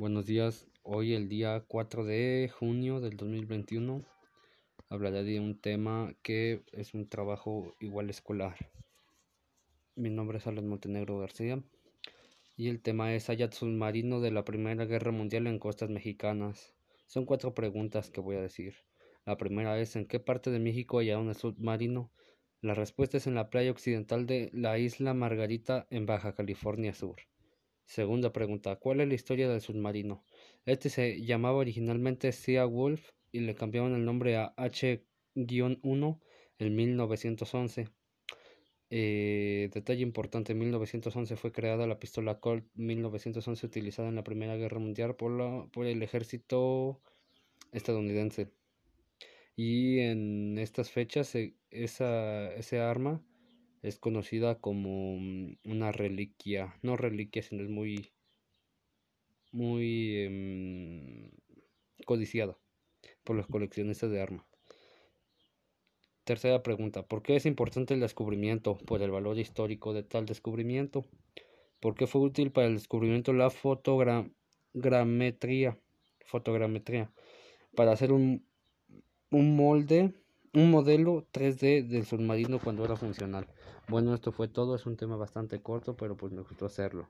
Buenos días, hoy el día 4 de junio del 2021 hablaré de un tema que es un trabajo igual escolar. Mi nombre es Alan Montenegro García y el tema es Hayat submarino de la Primera Guerra Mundial en costas mexicanas. Son cuatro preguntas que voy a decir. La primera es ¿en qué parte de México hallaron el submarino? La respuesta es en la playa occidental de la isla Margarita en Baja California Sur. Segunda pregunta, ¿cuál es la historia del submarino? Este se llamaba originalmente Sea Wolf y le cambiaron el nombre a H-1 en 1911. Eh, detalle importante, en 1911 fue creada la pistola Colt 1911 utilizada en la Primera Guerra Mundial por, por el ejército estadounidense. Y en estas fechas esa, ese arma es conocida como mm, una reliquia, no reliquia, sino es muy, muy em, codiciada por los coleccionistas de armas. Tercera pregunta, ¿por qué es importante el descubrimiento? Por el valor histórico de tal descubrimiento. ¿Por qué fue útil para el descubrimiento la fotogrametría? Fotogrametría. Para hacer un, un molde un modelo 3D del submarino cuando era funcional. Bueno, esto fue todo, es un tema bastante corto, pero pues me gustó hacerlo.